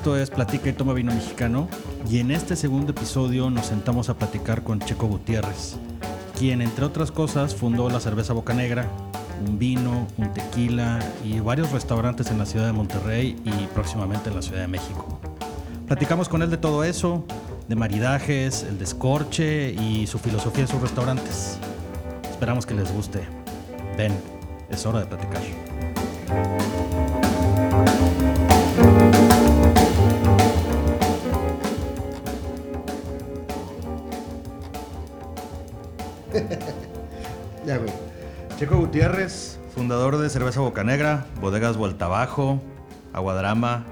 Esto es Platica y Toma Vino Mexicano y en este segundo episodio nos sentamos a platicar con Checo Gutiérrez, quien entre otras cosas fundó la cerveza Boca Negra, un vino, un tequila y varios restaurantes en la ciudad de Monterrey y próximamente en la Ciudad de México. Platicamos con él de todo eso, de maridajes, el descorche y su filosofía de sus restaurantes. Esperamos que les guste. Ven, es hora de platicar. ya, güey. Checo Gutiérrez, fundador de Cerveza Boca Negra, Bodegas Vuelta Abajo, Aguadrama,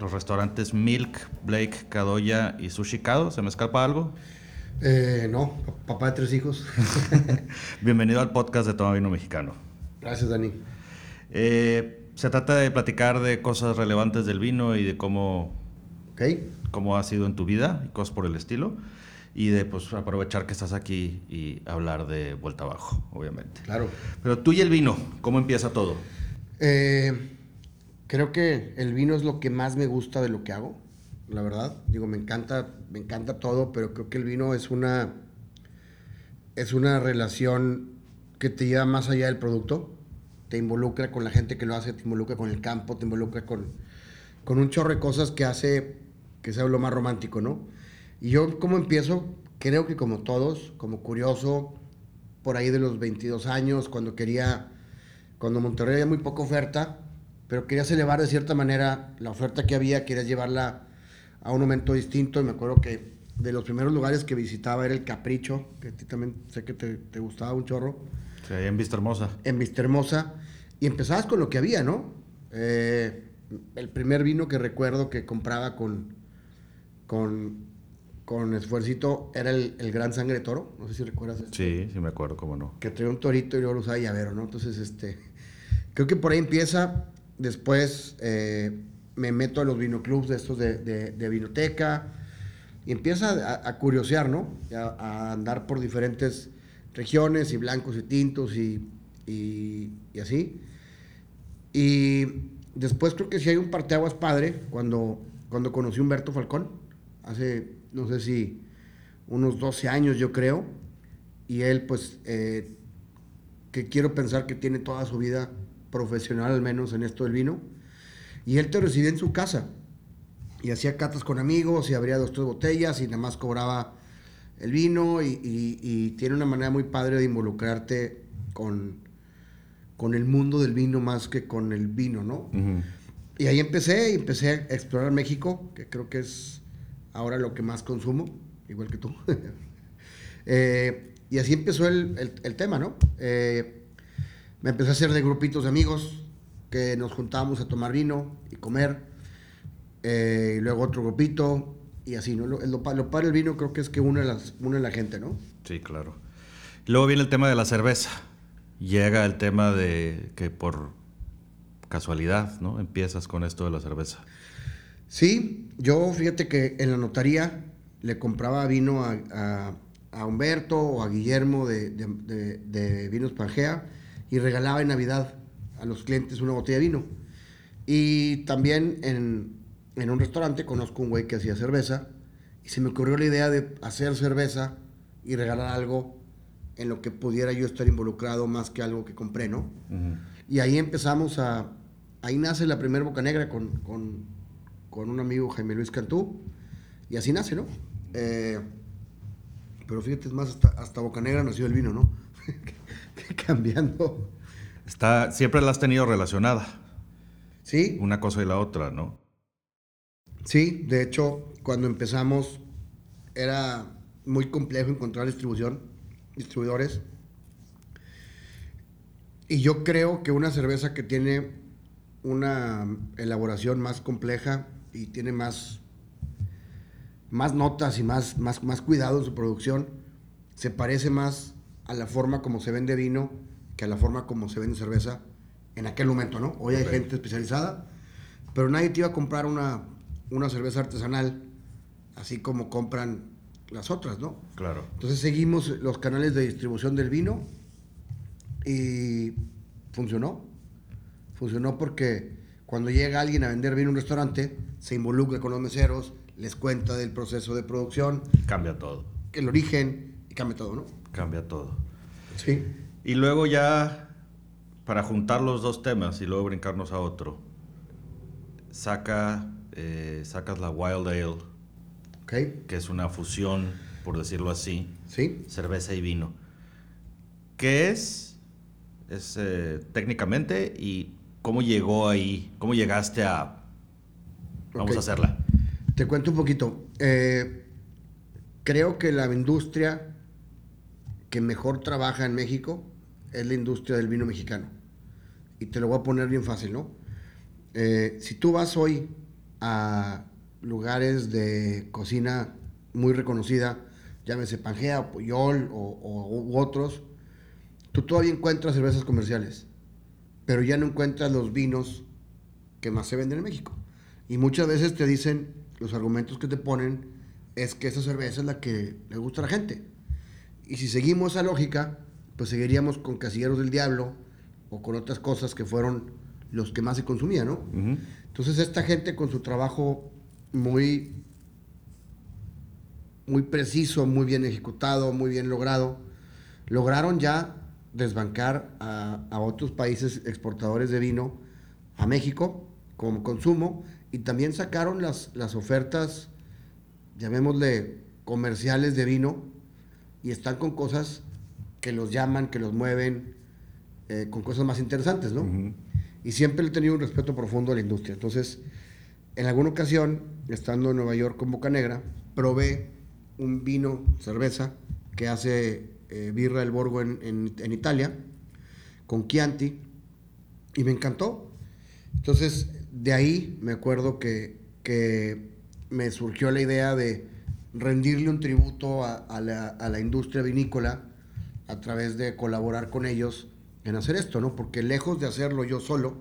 los restaurantes Milk, Blake, Cadoya y Sushi Kado. ¿Se me escapa algo? Eh, no, papá de tres hijos. Bienvenido al podcast de Toma Vino Mexicano. Gracias, Dani. Eh, se trata de platicar de cosas relevantes del vino y de cómo, okay. cómo ha sido en tu vida y cosas por el estilo y de pues, aprovechar que estás aquí y hablar de vuelta abajo, obviamente. Claro. Pero tú y el vino, ¿cómo empieza todo? Eh, creo que el vino es lo que más me gusta de lo que hago, la verdad. Digo, me encanta, me encanta todo, pero creo que el vino es una, es una relación que te lleva más allá del producto. Te involucra con la gente que lo hace, te involucra con el campo, te involucra con, con un chorro de cosas que hace que sea lo más romántico, ¿no? Y yo, ¿cómo empiezo? Creo que como todos, como curioso, por ahí de los 22 años, cuando quería, cuando Monterrey había muy poca oferta, pero querías elevar de cierta manera la oferta que había, querías llevarla a un momento distinto. Y me acuerdo que de los primeros lugares que visitaba era el Capricho, que a ti también sé que te, te gustaba un chorro. Sí, en Vista Hermosa. En Vista Hermosa. Y empezabas con lo que había, ¿no? Eh, el primer vino que recuerdo que compraba con, con con esfuercito era el, el, Gran Sangre Toro. No sé si recuerdas esto. Sí, sí me acuerdo, cómo no. Que traía un torito y luego lo usaba llavero, ¿no? Entonces, este, creo que por ahí empieza. Después eh, me meto a los vinoclubs de estos de, de, de vinoteca y empieza a, a curiosear, ¿no? A, a, andar por diferentes regiones y blancos y tintos y, y, y así. Y después creo que sí hay un parteaguas padre cuando, cuando conocí a Humberto Falcón, hace no sé si unos 12 años yo creo, y él pues eh, que quiero pensar que tiene toda su vida profesional al menos en esto del vino, y él te recibía en su casa, y hacía catas con amigos, y abría dos, tres botellas, y nada más cobraba el vino, y, y, y tiene una manera muy padre de involucrarte con, con el mundo del vino más que con el vino, ¿no? Uh -huh. Y ahí empecé, empecé a explorar México, que creo que es ahora lo que más consumo, igual que tú. eh, y así empezó el, el, el tema, ¿no? Eh, me empecé a hacer de grupitos de amigos que nos juntábamos a tomar vino y comer. Eh, y luego otro grupito y así, ¿no? Lo, lo, lo padre del vino creo que es que une, las, une la gente, ¿no? Sí, claro. Luego viene el tema de la cerveza. Llega el tema de que por casualidad, ¿no? Empiezas con esto de la cerveza. Sí, yo fíjate que en la notaría le compraba vino a, a, a Humberto o a Guillermo de, de, de, de, Vinos Pangea y regalaba en Navidad a los clientes una botella de vino. Y también en, en un restaurante conozco un güey que hacía cerveza y se me ocurrió la idea de hacer cerveza y regalar algo en lo que pudiera yo estar involucrado más que algo que compré, ¿no? Uh -huh. Y ahí empezamos a... Ahí nace la primera Boca Negra con, con con un amigo Jaime Luis Cantú, y así nace, ¿no? Eh, pero fíjate, es más, hasta, hasta Bocanegra nació el vino, ¿no? Cambiando. Está, siempre la has tenido relacionada. Sí. Una cosa y la otra, ¿no? Sí, de hecho, cuando empezamos era muy complejo encontrar distribución, distribuidores. Y yo creo que una cerveza que tiene una elaboración más compleja y tiene más, más notas y más, más, más cuidado en su producción, se parece más a la forma como se vende vino que a la forma como se vende cerveza en aquel momento, ¿no? Hoy hay okay. gente especializada, pero nadie te iba a comprar una, una cerveza artesanal así como compran las otras, ¿no? Claro. Entonces seguimos los canales de distribución del vino y funcionó. Funcionó porque Cuando llega alguien a vender vino en un restaurante, se involucra con los meseros, les cuenta del proceso de producción, Cambia todo. el origen y cambia todo, ¿no? Cambia todo. Sí. Y luego ya, para juntar los dos temas y luego brincarnos a otro, saca, eh, sacas la Wild Ale, que es una fusión, por decirlo así, Sí. cerveza y vino. ¿Qué es? Es eh, técnicamente y cómo llegó ahí, cómo llegaste a... Vamos a hacerla. Te cuento un poquito. Eh, creo que la industria que mejor trabaja en México es la industria del vino mexicano. Y te lo voy a poner bien fácil, ¿no? Eh, si tú vas hoy a lugares de cocina muy reconocida, llámese Pangea, o Puyol o, o- u otros, tú todavía encuentras cervezas comerciales, pero ya no encuentras los vinos que más se venden en México. Y muchas veces te dicen, los argumentos que te ponen, es que esa cerveza es la que le gusta a la gente. Y si seguimos esa lógica, pues seguiríamos con Casilleros del Diablo o con otras cosas que fueron los que más se consumían, ¿no? Ujú. Entonces esta gente con su trabajo muy, muy preciso, muy bien ejecutado, muy bien logrado, lograron ya desbancar a, a otros países exportadores de vino a México como consumo y también sacaron las, las ofertas, llamémosle comerciales de vino y están con cosas que los llaman, que los mueven, eh, con cosas más interesantes, ¿no? Y siempre he tenido un respeto profundo a la industria. Entonces, en alguna ocasión, estando en Nueva York con Boca Negra, probé un vino, cerveza, que hace eh, Birra del Borgo en, en- en Italia, con Chianti, y me encantó. Entonces, de ahí me acuerdo que, que me surgió la idea de rendirle un tributo a, a la, a la industria vinícola a través de colaborar con ellos en hacer esto, ¿no? Porque lejos de hacerlo yo solo,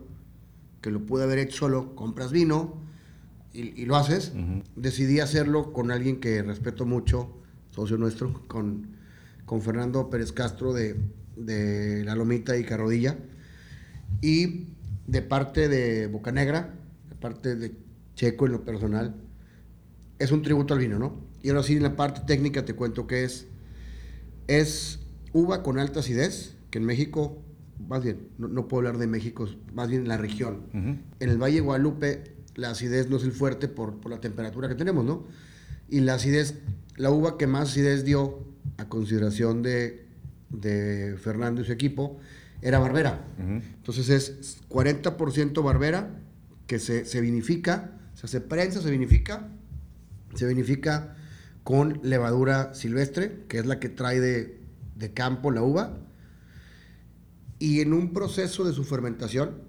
que lo pude haber hecho solo, compras vino y, y lo haces, decidí hacerlo con alguien que respeto mucho, socio nuestro, con, con Fernando Pérez Castro de, de La Lomita y Carrodilla. Y de parte de Boca Negra, de parte de Checo en lo personal, es un tributo al vino, ¿no? Y ahora sí, en la parte técnica te cuento que es, es uva con alta acidez, que en México, más bien, no, no puedo hablar de México, más bien en la región. En el Valle de Guadalupe la acidez no es el fuerte por, por la temperatura que tenemos, ¿no? Y la acidez, la uva que más acidez dio a consideración de, de Fernando y su equipo era Barbera. Entonces es 40% Barbera que se, se vinifica, o sea, se prensa, se vinifica, se vinifica con levadura silvestre, que es la que trae de, de campo la uva, y en un proceso de su fermentación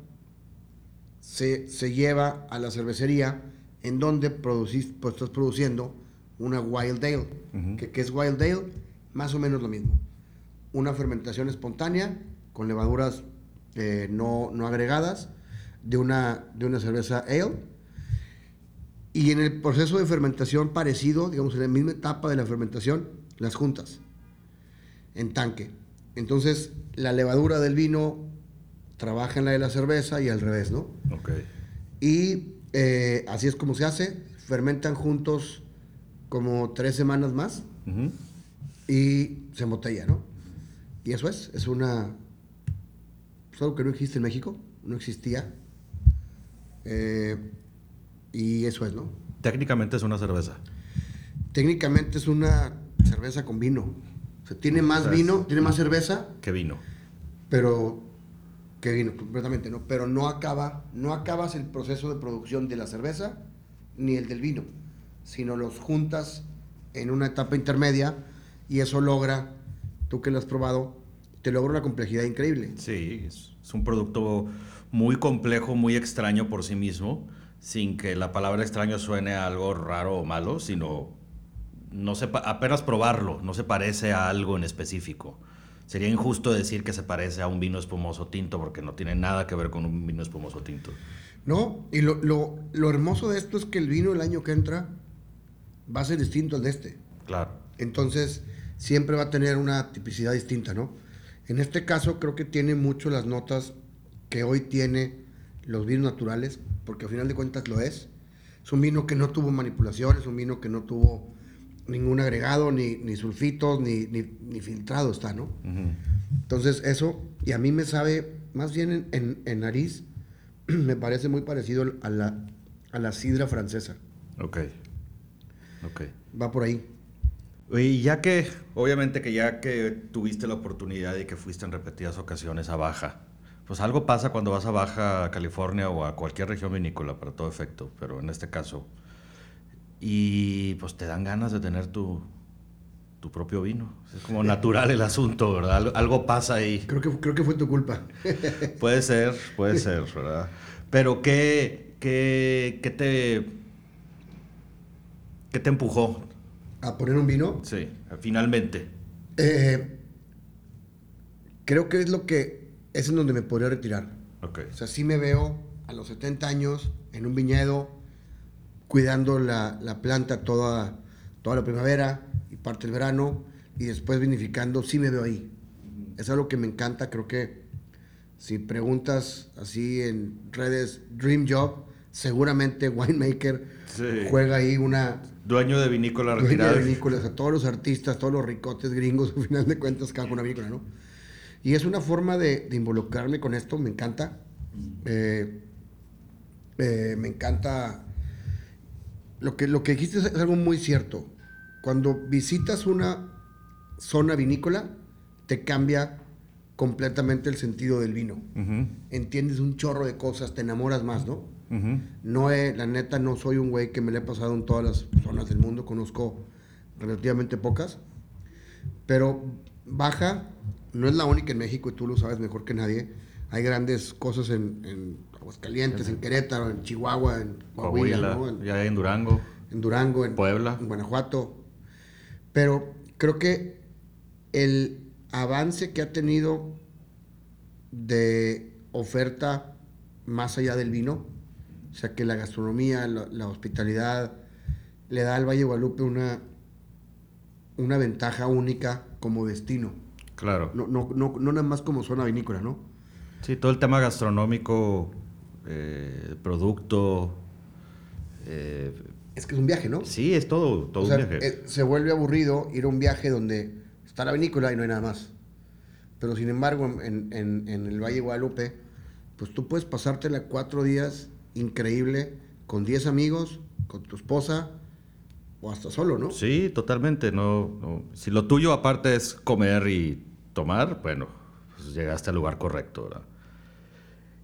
se, se lleva a la cervecería en donde producís, pues, estás produciendo una Wild Ale. Que, que es Wild Ale? Más o menos lo mismo. Una fermentación espontánea con levaduras eh, no, no agregadas de una, de una cerveza ale. Y en el proceso de fermentación parecido, digamos, en la misma etapa de la fermentación, las juntas en tanque. Entonces, la levadura del vino trabaja en la de la cerveza y al revés, ¿no? Ok. Y eh, así es como se hace. Fermentan juntos como tres semanas más y se embotella, ¿no? Y eso es, es una... Es algo que no existe en México, no existía. Eh, y eso es, ¿no? Técnicamente es una cerveza. Técnicamente es una cerveza con vino. O sea, tiene más O sea, vino, tiene más cerveza, ¿Qué vino? pero que vino, completamente, ¿no? Pero no acaba, no acabas el proceso de producción de la cerveza ni el del vino, sino los juntas en una etapa intermedia y eso logra, tú que lo has probado, te logra una complejidad increíble. Sí, es, es un producto muy complejo, muy extraño por sí mismo, sin que la palabra extraño suene a algo raro o malo, sino no se apenas probarlo, no se parece a algo en específico. Sería injusto decir que se parece a un vino espumoso tinto porque no tiene nada que ver con un vino espumoso tinto. ¿No? Y lo, lo, lo hermoso de esto es que el vino el año que entra va a ser distinto al de este. Claro. Entonces, siempre va a tener una tipicidad distinta, ¿no? En este caso, creo que tiene mucho las notas que hoy tiene los vinos naturales, porque al final de cuentas lo es. Es un vino que no tuvo manipulación, es un vino que no tuvo ningún agregado, ni, ni sulfitos, ni, ni, filtrado está, ¿no? Entonces eso, y a mí me sabe, más bien en, en, nariz, me parece muy parecido a la, a la sidra francesa. Ok. Ok. Va por ahí. Y ya que, obviamente que ya que tuviste la oportunidad y que fuiste en repetidas ocasiones a Baja, pues algo pasa cuando vas a Baja California o a cualquier región vinícola para todo efecto, pero en este caso. Y pues te dan ganas de tener tu, tu propio vino. Es como natural el asunto, ¿verdad? Algo, pasa ahí. Creo que, creo que fue tu culpa. puede ser, puede ser, ¿verdad? Pero ¿qué, qué, qué te, qué te empujó a poner un vino. Sí, finalmente. Eh, creo que es lo que es en donde me podría retirar. Okay. O sea, sí me veo a los 70 años en un viñedo cuidando la, la planta toda, toda la primavera y parte del verano y después vinificando, sí me veo ahí. Es algo que me encanta, creo que si preguntas así en redes Dream Job, seguramente Winemaker juega ahí una... Dueño de vinícola retirada. Dueño de vinícolas, a todos los artistas, todos los ricotes gringos, al final de cuentas, cada una vinícola, ¿no? Y es una forma de, involucrarme con esto, me encanta. Eh, eh, me encanta... Lo que, lo que dijiste es algo muy cierto. Cuando visitas una zona vinícola, te cambia completamente el sentido del vino. Entiendes un chorro de cosas, te enamoras más, ¿no? No la neta, no soy un güey que me le he pasado en todas las zonas del mundo, conozco relativamente pocas, pero Baja no es la única en México y tú lo sabes mejor que nadie. Hay grandes cosas en, en Aguascalientes, en Querétaro, en Chihuahua, en Coahuila, en, ya en Durango. En Durango, en Puebla, en Guanajuato. Pero creo que el avance que ha tenido de oferta más allá del vino, sea que la gastronomía, la, hospitalidad, le da al Valle de Guadalupe una, una ventaja única como destino. Claro. No, no, no, no nada más como zona vinícola, ¿no? Sí, todo el tema gastronómico, eh, producto. Eh, es que es un viaje, ¿no? Sí, es todo, todo un viaje. Eh, se vuelve aburrido ir a un viaje donde está la vinícola y no hay nada más. Pero sin embargo, en, en, en el Valle de Guadalupe, pues tú puedes pasártela cuatro días increíble con 10 amigos, con tu esposa o hasta solo, ¿no? Sí, totalmente. No, Si lo tuyo aparte es comer y tomar, bueno, pues llegaste al lugar correcto, ¿verdad?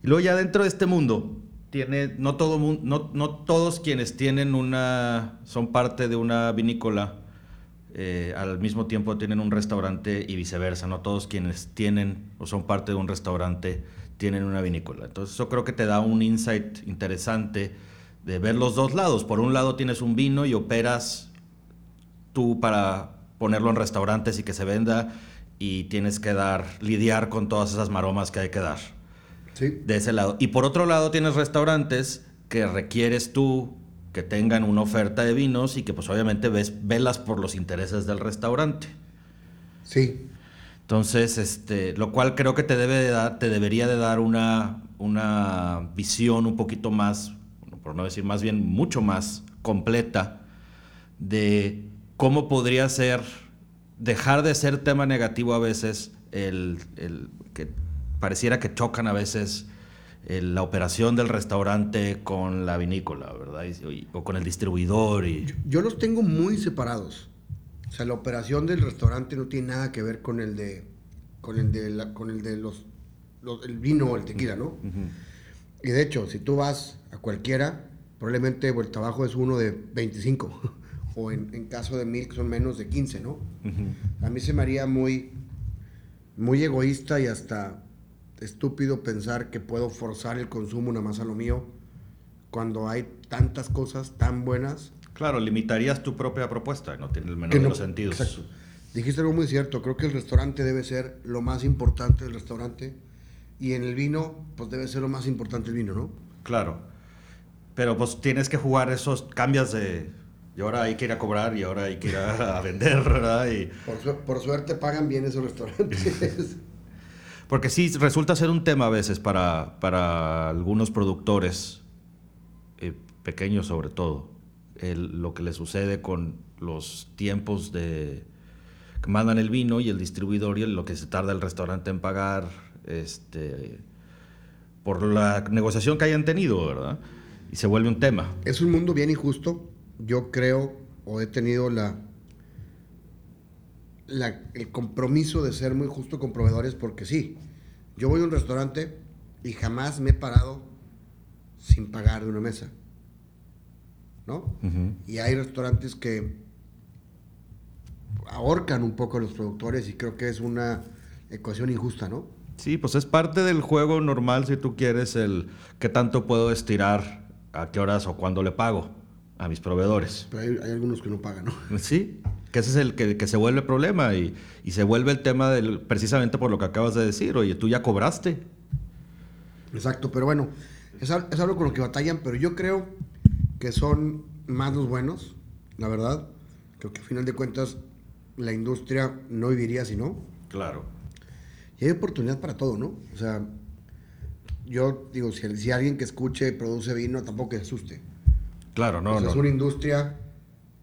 Y luego ya dentro de este mundo, tiene, no, todo, no, no todos quienes tienen una, son parte de una vinícola, eh, al mismo tiempo tienen un restaurante y viceversa. No todos quienes tienen o son parte de un restaurante tienen una vinícola. Entonces eso creo que te da un insight interesante de ver los dos lados. Por un lado tienes un vino y operas tú para ponerlo en restaurantes y que se venda y tienes que dar, lidiar con todas esas maromas que hay que dar. Sí. De ese lado. Y por otro lado tienes restaurantes que requieres tú que tengan una oferta de vinos y que pues obviamente ves, velas por los intereses del restaurante. Sí. Entonces, este, lo cual creo que te debe de dar, te debería de dar una, una visión un poquito más, por no decir más bien mucho más completa de cómo podría ser dejar de ser tema negativo a veces el, el que pareciera que chocan a veces la operación del restaurante con la vinícola, ¿verdad? o con el distribuidor. Y... yo, los tengo muy separados. O sea, la operación del restaurante no tiene nada que ver con el de, con el de, la, con el de los, el vino o el tequila, ¿no? Y de hecho, si tú vas a cualquiera, probablemente el trabajo es uno de 25, o en, caso de mil son menos de 15, ¿no? A mí se me haría muy, muy egoísta y hasta estúpido pensar que puedo forzar el consumo nada más a lo mío cuando hay tantas cosas tan buenas Claro, limitarías tu propia propuesta, no tiene el menor de los sentidos. Exacto. Dijiste algo muy cierto, creo que el restaurante debe ser lo más importante del restaurante y en el vino, pues debe ser lo más importante el vino, ¿no? Claro, pero pues tienes que jugar esos, cambios de... Y ahora hay que ir a cobrar y ahora hay que ir a, vender, ¿verdad? Y... Por, suerte pagan bien esos restaurantes. Porque sí, resulta ser un tema a veces para, para algunos productores pequeños sobre todo, lo que le sucede con los tiempos de que mandan el vino y el distribuidor y lo que se tarda el restaurante en pagar, este, por la negociación que hayan tenido, ¿verdad? Y se vuelve un tema. Es un mundo bien injusto. Yo creo o he tenido la, el compromiso de ser muy justo con proveedores porque sí, yo voy a un restaurante y jamás me he parado sin pagar de una mesa. ¿No? Y hay restaurantes que ahorcan un poco a los productores y creo que es una ecuación injusta, ¿no? Sí, pues es parte del juego normal si tú quieres el qué tanto puedo estirar, a qué horas o cuándo le pago a mis proveedores. Pero hay, algunos que no pagan, ¿no? Sí, que ese es el que, se vuelve problema y, se vuelve el tema del, precisamente por lo que acabas de decir, oye, tú ya cobraste. Exacto, pero bueno, es, es algo con lo que batallan, pero yo creo que son más los buenos, la verdad. Creo que al final de cuentas la industria no viviría si no. Claro. Y hay oportunidad para todo, ¿no? O sea, yo digo, si, si alguien que escuche y produce vino, tampoco que se asuste. Claro, no, Es una industria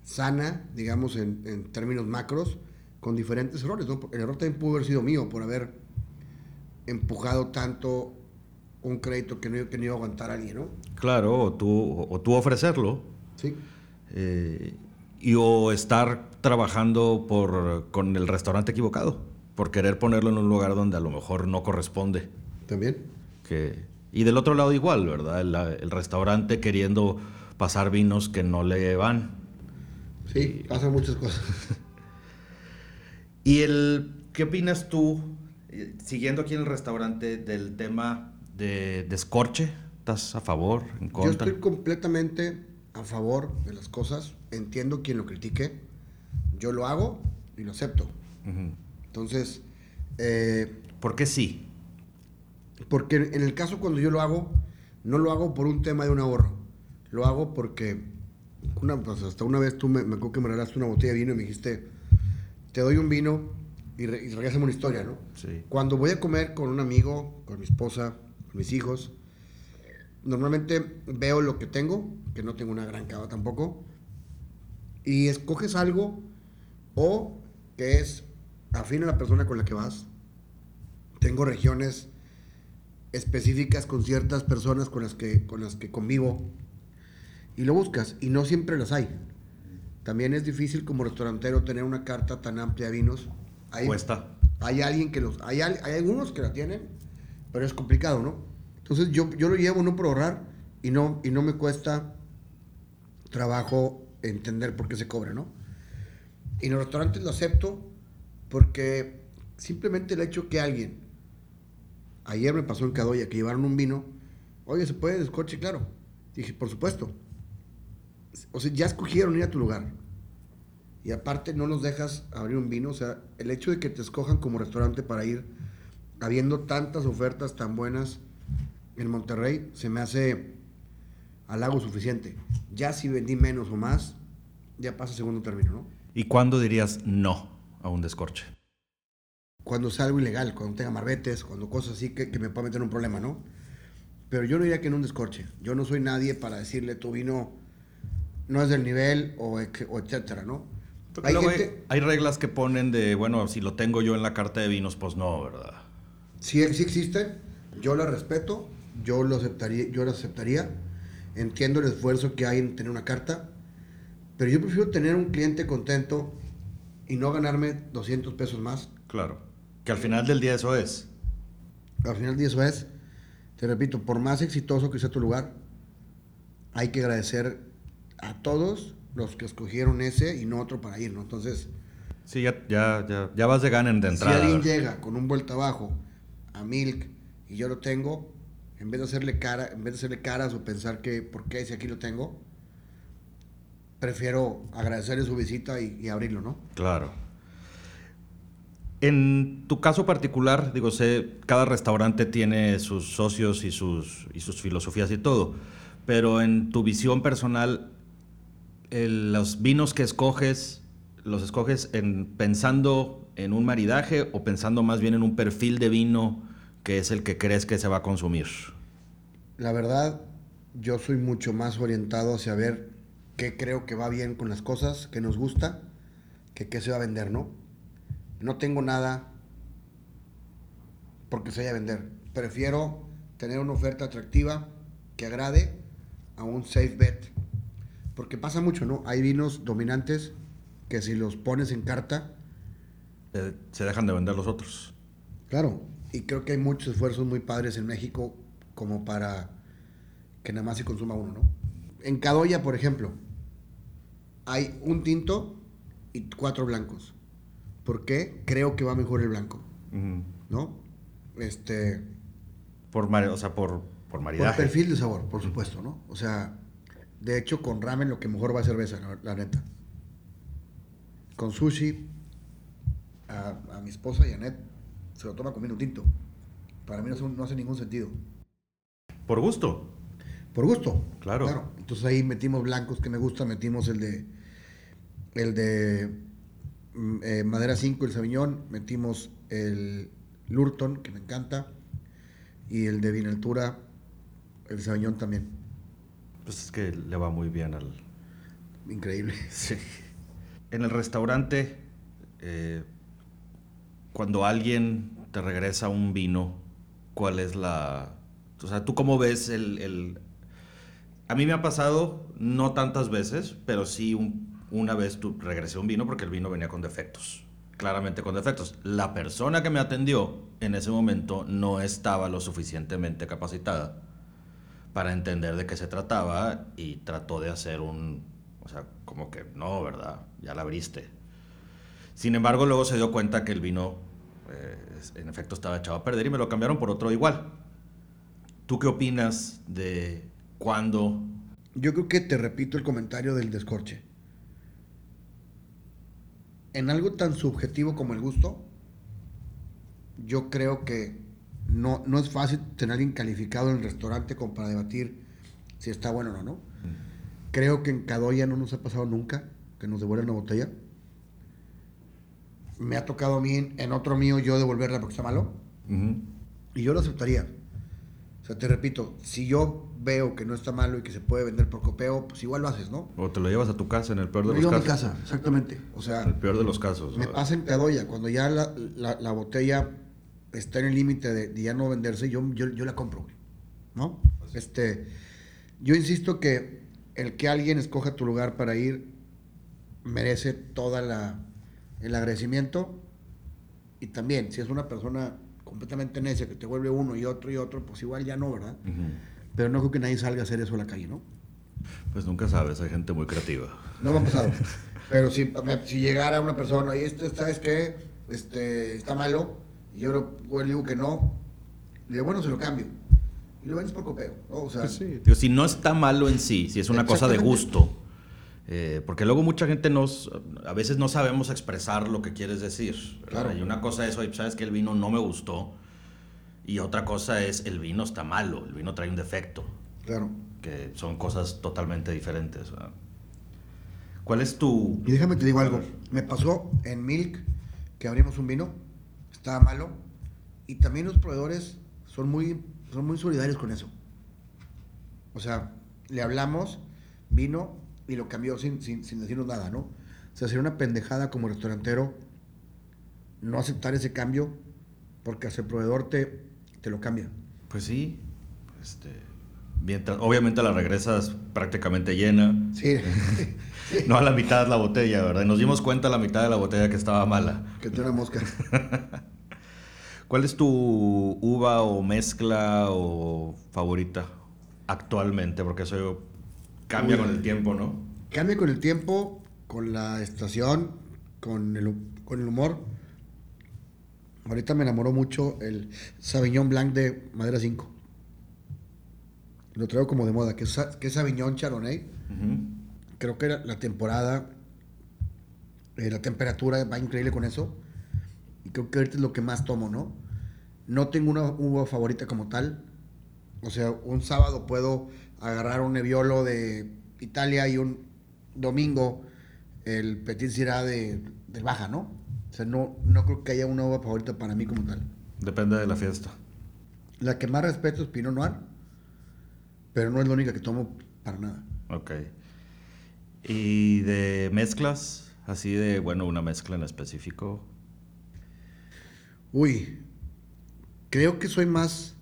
sana, digamos, en, términos macros, con diferentes errores. ¿no? El error también pudo haber sido mío por haber empujado tanto un crédito que no, he tenido aguantar a alguien, ¿no? Claro, o tú, o tú ofrecerlo. Sí. Eh, y o estar trabajando por, con el restaurante equivocado, por querer ponerlo en un lugar donde a lo mejor no corresponde. También. Que, y del otro lado igual, ¿verdad? El, restaurante queriendo pasar vinos que no le van. Sí, pasan muchas cosas. ¿Y el qué opinas tú, eh, siguiendo aquí en el restaurante, del tema de descorche? ¿Estás a favor, en contra? Yo estoy completamente a favor de las cosas. Entiendo quien lo critique. Yo lo hago y lo acepto. Entonces... Eh, ¿Por qué sí? Porque en el caso cuando yo lo hago, no lo hago por un tema de un ahorro. Lo hago porque una, pues, hasta una vez tú me, me acuerdo que me regalaste una botella de vino y me dijiste, te doy un vino y, re, una historia, ¿no? Sí. Cuando voy a comer con un amigo, con mi esposa, con mis hijos, normalmente veo lo que tengo, que no tengo una gran cava tampoco, y escoges algo o que es afín a la persona con la que vas. Tengo regiones específicas con ciertas personas con las que, con las que convivo y lo buscas y no siempre las hay. También es difícil como restaurantero tener una carta tan amplia de vinos. Hay, Cuesta. Hay alguien que los... Hay, hay algunos que la tienen, pero es complicado, ¿no? Entonces yo, yo lo llevo no por ahorrar y no, y no me cuesta trabajo entender por qué se cobra, ¿no? Y en los restaurantes lo acepto porque simplemente el hecho que alguien, ayer me pasó en Cadoya que llevaron un vino, oye, ¿se puede descorche? Claro. Dije, por supuesto. O sea, ya escogieron ir a tu lugar. Y aparte no los dejas abrir un vino. O sea, el hecho de que te escojan como restaurante para ir, habiendo tantas ofertas tan buenas, en Monterrey se me hace halago suficiente. Ya si vendí menos o más, ya pasa segundo término, ¿no? ¿Y cuándo dirías no a un descorche? Cuando sea algo ilegal, cuando tenga marbetes, cuando cosas así que, me pueda meter en un problema, ¿no? Pero yo no diría que en un descorche. Yo no soy nadie para decirle tu vino no es del nivel o, etcétera, ¿no? Hay, hay, reglas que ponen de, bueno, si lo tengo yo en la carta de vinos, pues no, ¿verdad? Sí, sí existen, yo las respeto, yo lo aceptaría, yo lo aceptaría. Entiendo el esfuerzo que hay en tener una carta, pero yo prefiero tener un cliente contento y no ganarme 200 pesos más. Claro, que al final del día eso es. Al final del día eso es. Te repito, por más exitoso que sea tu lugar, hay que agradecer a todos los que escogieron ese y no otro para ir, ¿no? Entonces... Sí, ya, ya, ya, vas de ganen de entrada. Si alguien llega con un vuelta abajo a Milk y yo lo tengo, en vez de hacerle cara, en vez de hacerle caras o pensar que por qué si aquí lo tengo, prefiero agradecerle su visita y, abrirlo, ¿no? Claro. En tu caso particular, digo, sé, cada restaurante tiene sus socios y sus, y sus filosofías y todo, pero en tu visión personal, los vinos que escoges, ¿los escoges en, pensando en un maridaje o pensando más bien en un perfil de vino que es el que crees que se va a consumir? La verdad, yo soy mucho más orientado hacia ver qué creo que va bien con las cosas, qué nos gusta, que qué se va a vender, ¿no? No tengo nada porque se vaya a vender. Prefiero tener una oferta atractiva que agrade a un safe bet. Porque pasa mucho, ¿no? Hay vinos dominantes que si los pones en carta... Eh, se dejan de vender los otros. Claro, y creo que hay muchos esfuerzos muy padres en México como para que nada más se consuma uno, ¿no? En Cadoya, por ejemplo, hay un tinto y cuatro blancos. ¿Por qué? Creo que va mejor el blanco, ¿no? Este... Por, o sea, por, por maridaje. Por perfil de sabor, por supuesto, ¿no? O sea, de hecho, con ramen lo que mejor va a cerveza, la, neta. Con sushi, a, mi esposa y Annette se lo toma con vino tinto. Para mí no hace, ningún sentido. ¿Por gusto? Por gusto. Claro. claro. Entonces ahí metimos blancos que me gusta, metimos el de el de mm, eh, Madera 5, el Sauvignon, metimos el Lurton, que me encanta, y el de Vinaltura, el Sauvignon también. Pues es que le va muy bien al... Increíble. Sí. En el restaurante, eh, cuando alguien te regresa un vino, ¿cuál es la... O sea, ¿tú cómo ves el... A mí me ha pasado, no tantas veces, pero sí una vez tú regresé un vino porque el vino venía con defectos claramente con defectos. La persona que me atendió en ese momento no estaba lo suficientemente capacitada para entender de qué se trataba y trató de hacer un, o sea, como que no, ¿verdad? Ya la abriste. Sin embargo, luego se dio cuenta que el vino, eh, en efecto, estaba echado a perder y me lo cambiaron por otro igual. ¿Tú qué opinas de cuándo? Yo creo que te repito el comentario del descorche en algo tan subjetivo como el gusto, yo creo que no, no es fácil tener a alguien calificado en el restaurante como para debatir si está bueno o no, ¿no? Creo que en Cadoya no nos ha pasado nunca que nos devuelvan una botella. Me ha tocado a mí en otro mío yo devolverla porque está malo. Y yo lo aceptaría. O sea, te repito, si yo veo que no está malo y que se puede vender por copeo, pues igual lo haces, ¿no? O te lo llevas a tu casa en el peor de los casos. a mi casa, exactamente. O sea, el peor de los casos. Me pasa en Cadoya, cuando ya la, la, botella está en el límite de, ya no venderse, yo, yo, yo la compro, ¿no? Este, yo insisto que el que alguien escoja tu lugar para ir merece toda la el agradecimiento y también si es una persona completamente necia, que te vuelve uno y otro y otro, pues igual ya no, ¿verdad? Pero no creo que nadie salga a hacer eso a la calle, ¿no? Pues nunca sabes, hay gente muy creativa. No me ha pasado. Pero si, si llegara una persona y este, ¿sabes qué? Este, está malo, y yo le digo que no, le digo, bueno, se lo cambio. Y lo vendes por copeo, ¿no? O sea, pues sí. Digo, si no está malo en sí, si es una cosa de gusto, eh, porque luego mucha gente nos, a veces no sabemos expresar lo que quieres decir. Claro. Y una cosa es, oye, sabes que el vino no me gustó. Y otra cosa es, el vino está malo, el vino trae un defecto. Claro. Que son cosas totalmente diferentes. ¿Cuál es tu...? Y déjame te digo algo. Me pasó en Milk que abrimos un vino, estaba malo, y también los proveedores son muy, son muy solidarios con eso. O sea, le hablamos, vino, y lo cambió sin, sin, sin decirnos nada, ¿no? O sea, sería una pendejada como restaurantero no aceptar ese cambio porque hace el proveedor te, te lo cambia. Pues sí. Este, obviamente la regresas prácticamente llena. Sí. no a la mitad la botella, ¿verdad? nos dimos cuenta a la mitad de la botella que estaba mala. Que tiene mosca. ¿Cuál es tu uva o mezcla o favorita actualmente? Porque eso Cambia con el tiempo, ¿no? Cambia con el tiempo, con la estación, con el, con el humor. Ahorita me enamoró mucho el Sauvignon Blanc de Madera 5. Lo traigo como de moda, que es, que es Sauvignon Chardonnay. Creo que la, temporada, eh, la temperatura va increíble con eso. Y creo que ahorita es lo que más tomo, ¿no? No tengo una uva favorita como tal. O sea, un sábado puedo agarrar un Nebbiolo de Italia y un domingo el Petit Syrah de, del Baja, ¿no? O sea, no, no creo que haya una uva favorita para mí como tal. Depende de la fiesta. La que más respeto es Pinot Noir. pero no es la única que tomo para nada. Ok. ¿Y de mezclas? Así de, bueno, una mezcla en específico. Uy, creo que soy más,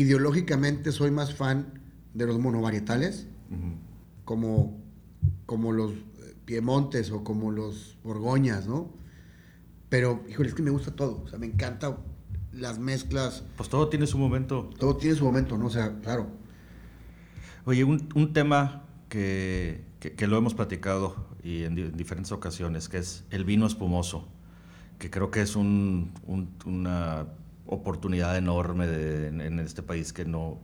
ideológicamente soy más fan de los monovarietales, como, como los Piemontes o como los Borgoñas, ¿no? Pero, híjole, es que me gusta todo, o sea, me encanta las mezclas. Pues todo tiene su momento. Todo tiene su momento, ¿no? O sea, claro. Oye, un, un tema que, que, que, lo hemos platicado y en, di en, diferentes ocasiones, que es el vino espumoso, que creo que es un, un, una oportunidad enorme de, en, en, este país que no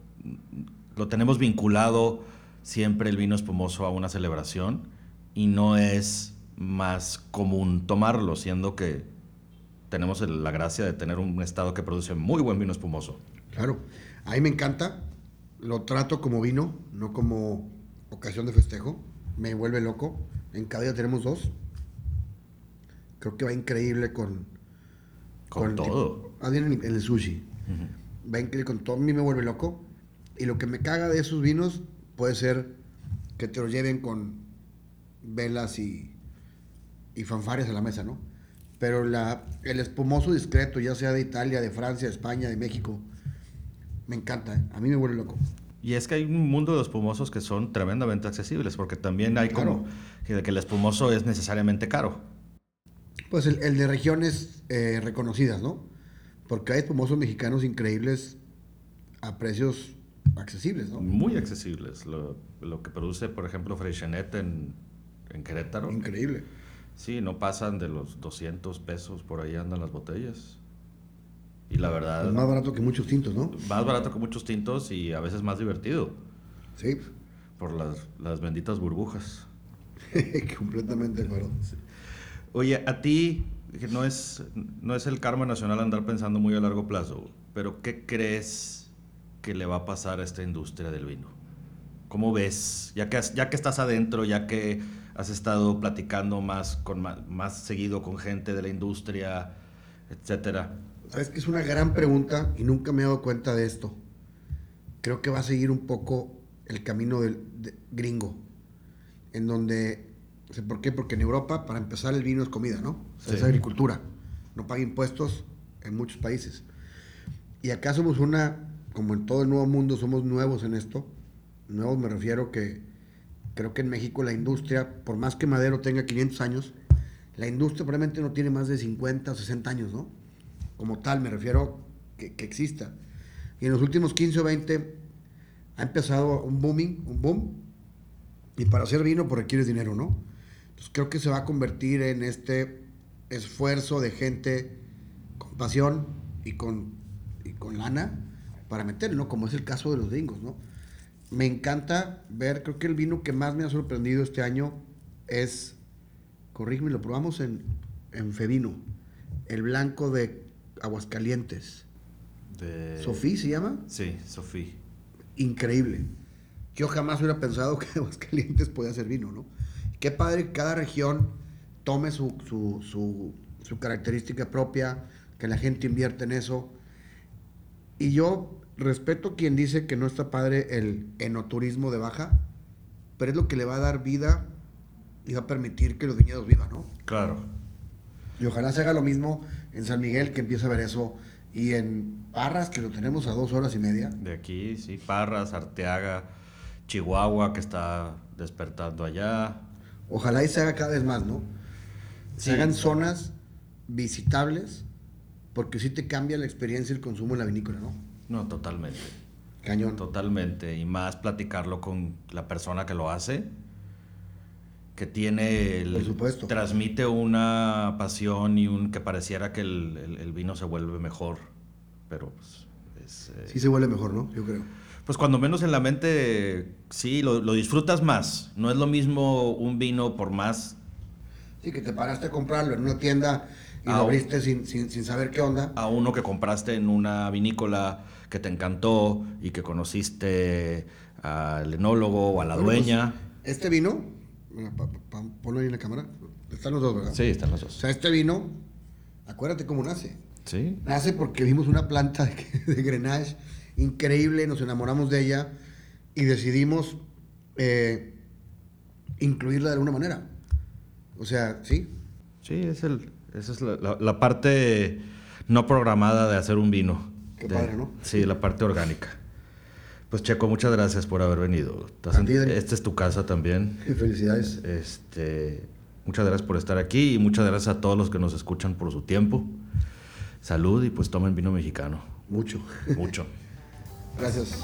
lo tenemos vinculado siempre el vino espumoso a una celebración y no es más común tomarlo, siendo que tenemos la gracia de tener un estado que produce muy buen vino espumoso. Claro, a mí me encanta, lo trato como vino, no como ocasión de festejo, me vuelve loco, en cada día tenemos dos, creo que va increíble con... Con, con todo. Ah, bien en el sushi. Uh -huh. Va increíble con todo, a mí me vuelve loco, y lo que me caga de esos vinos puede ser que te lo lleven con velas y, y fanfarias a la mesa, ¿no? Pero la, el espumoso discreto, ya sea de Italia, de Francia, de España, de México, me encanta, ¿eh? a mí me vuelve loco. Y es que hay un mundo de espumosos que son tremendamente accesibles, porque también hay claro. como que, que, el espumoso es necesariamente caro. Pues el, el de regiones eh, reconocidas, ¿no? Porque hay espumosos mexicanos increíbles a precios accesibles, ¿no? Muy accesibles. Lo, lo que produce, por ejemplo, Freixenet en, en Querétaro. Increíble. Sí, no pasan de los 200 pesos, por ahí andan las botellas. Y la verdad... Es más barato que muchos tintos, ¿no? Más barato que muchos tintos y a veces más divertido. Sí. Por las, las benditas burbujas. Completamente acuerdo. Sí. Oye, a ti, no es, no es el karma nacional andar pensando muy a largo plazo, pero ¿qué crees que le va a pasar a esta industria del vino? ¿Cómo ves? Ya que, ya que estás adentro, ya que has estado platicando más, con, más, más seguido con gente de la industria, etcétera. Sabes que es una gran pregunta y nunca me he dado cuenta de esto. Creo que va a seguir un poco el camino del de, gringo, en donde, ¿por qué? Porque en Europa, para empezar, el vino es comida, ¿no? O sea, sí. Es agricultura. No paga impuestos en muchos países. Y acá somos una, como en todo el nuevo mundo, somos nuevos en esto. Nuevos me refiero que creo que en México la industria, por más que Madero tenga 500 años, la industria probablemente no tiene más de 50 o 60 años, ¿no? Como tal, me refiero que, que exista. Y en los últimos 15 o 20 ha empezado un booming, un boom, y para hacer vino pues requieres dinero, ¿no? Entonces creo que se va a convertir en este esfuerzo de gente con pasión y con, y con lana para meter, ¿no? Como es el caso de los gringos, ¿no? Me encanta ver, creo que el vino que más me ha sorprendido este año es, corrígeme, lo probamos en, en Fevino, el blanco de Aguascalientes. De... ¿Sofí se llama? Sí, Sofí. Increíble. Yo jamás hubiera pensado que Aguascalientes podía hacer vino, ¿no? Qué padre que cada región tome su, su, su, su característica propia, que la gente invierte en eso. Y yo respeto quien dice que no está padre el enoturismo de baja, pero es lo que le va a dar vida y va a permitir que los viñedos vivan, ¿no? Claro. Y ojalá se haga lo mismo en San Miguel, que empiece a ver eso, y en Parras, que lo tenemos a dos horas y media. De aquí, sí, Parras, Arteaga, Chihuahua, que está despertando allá. Ojalá y se haga cada vez más, ¿no? Se sí. hagan zonas visitables, porque sí te cambia la experiencia y el consumo en la vinícola, ¿no? No, totalmente. Cañón. Totalmente. Y más platicarlo con la persona que lo hace, que tiene. El, Por supuesto. Transmite una pasión y un que pareciera que el, el, el vino se vuelve mejor. Pero pues. Es, eh, sí se vuelve mejor, ¿no? Yo creo. Pues cuando menos en la mente, sí, lo, lo disfrutas más. No es lo mismo un vino por más. Sí, que te paraste a comprarlo en una tienda y a lo abriste sin, sin, sin, saber qué onda. A uno que compraste en una vinícola que te encantó y que conociste al enólogo o a la bueno, dueña. Pues, este vino, pa, pa, ponlo ahí en la cámara, están los dos, ¿verdad? Sí, están los dos. O sea, este vino, acuérdate cómo nace. Sí. Nace porque vimos una planta de, de Grenache increíble, nos enamoramos de ella y decidimos eh, incluirla de alguna manera. O sea, sí. Sí, es el, esa es la, la- la parte no programada de hacer un vino. Qué De- padre, ¿no? Sí, la parte orgánica. Pues Checo, muchas gracias por haber venido. Esta es tu casa también. Felicidades. Este, muchas gracias por estar aquí y muchas gracias a todos los que nos escuchan por su tiempo. Salud y pues tomen vino mexicano. Mucho. Mucho. Gracias.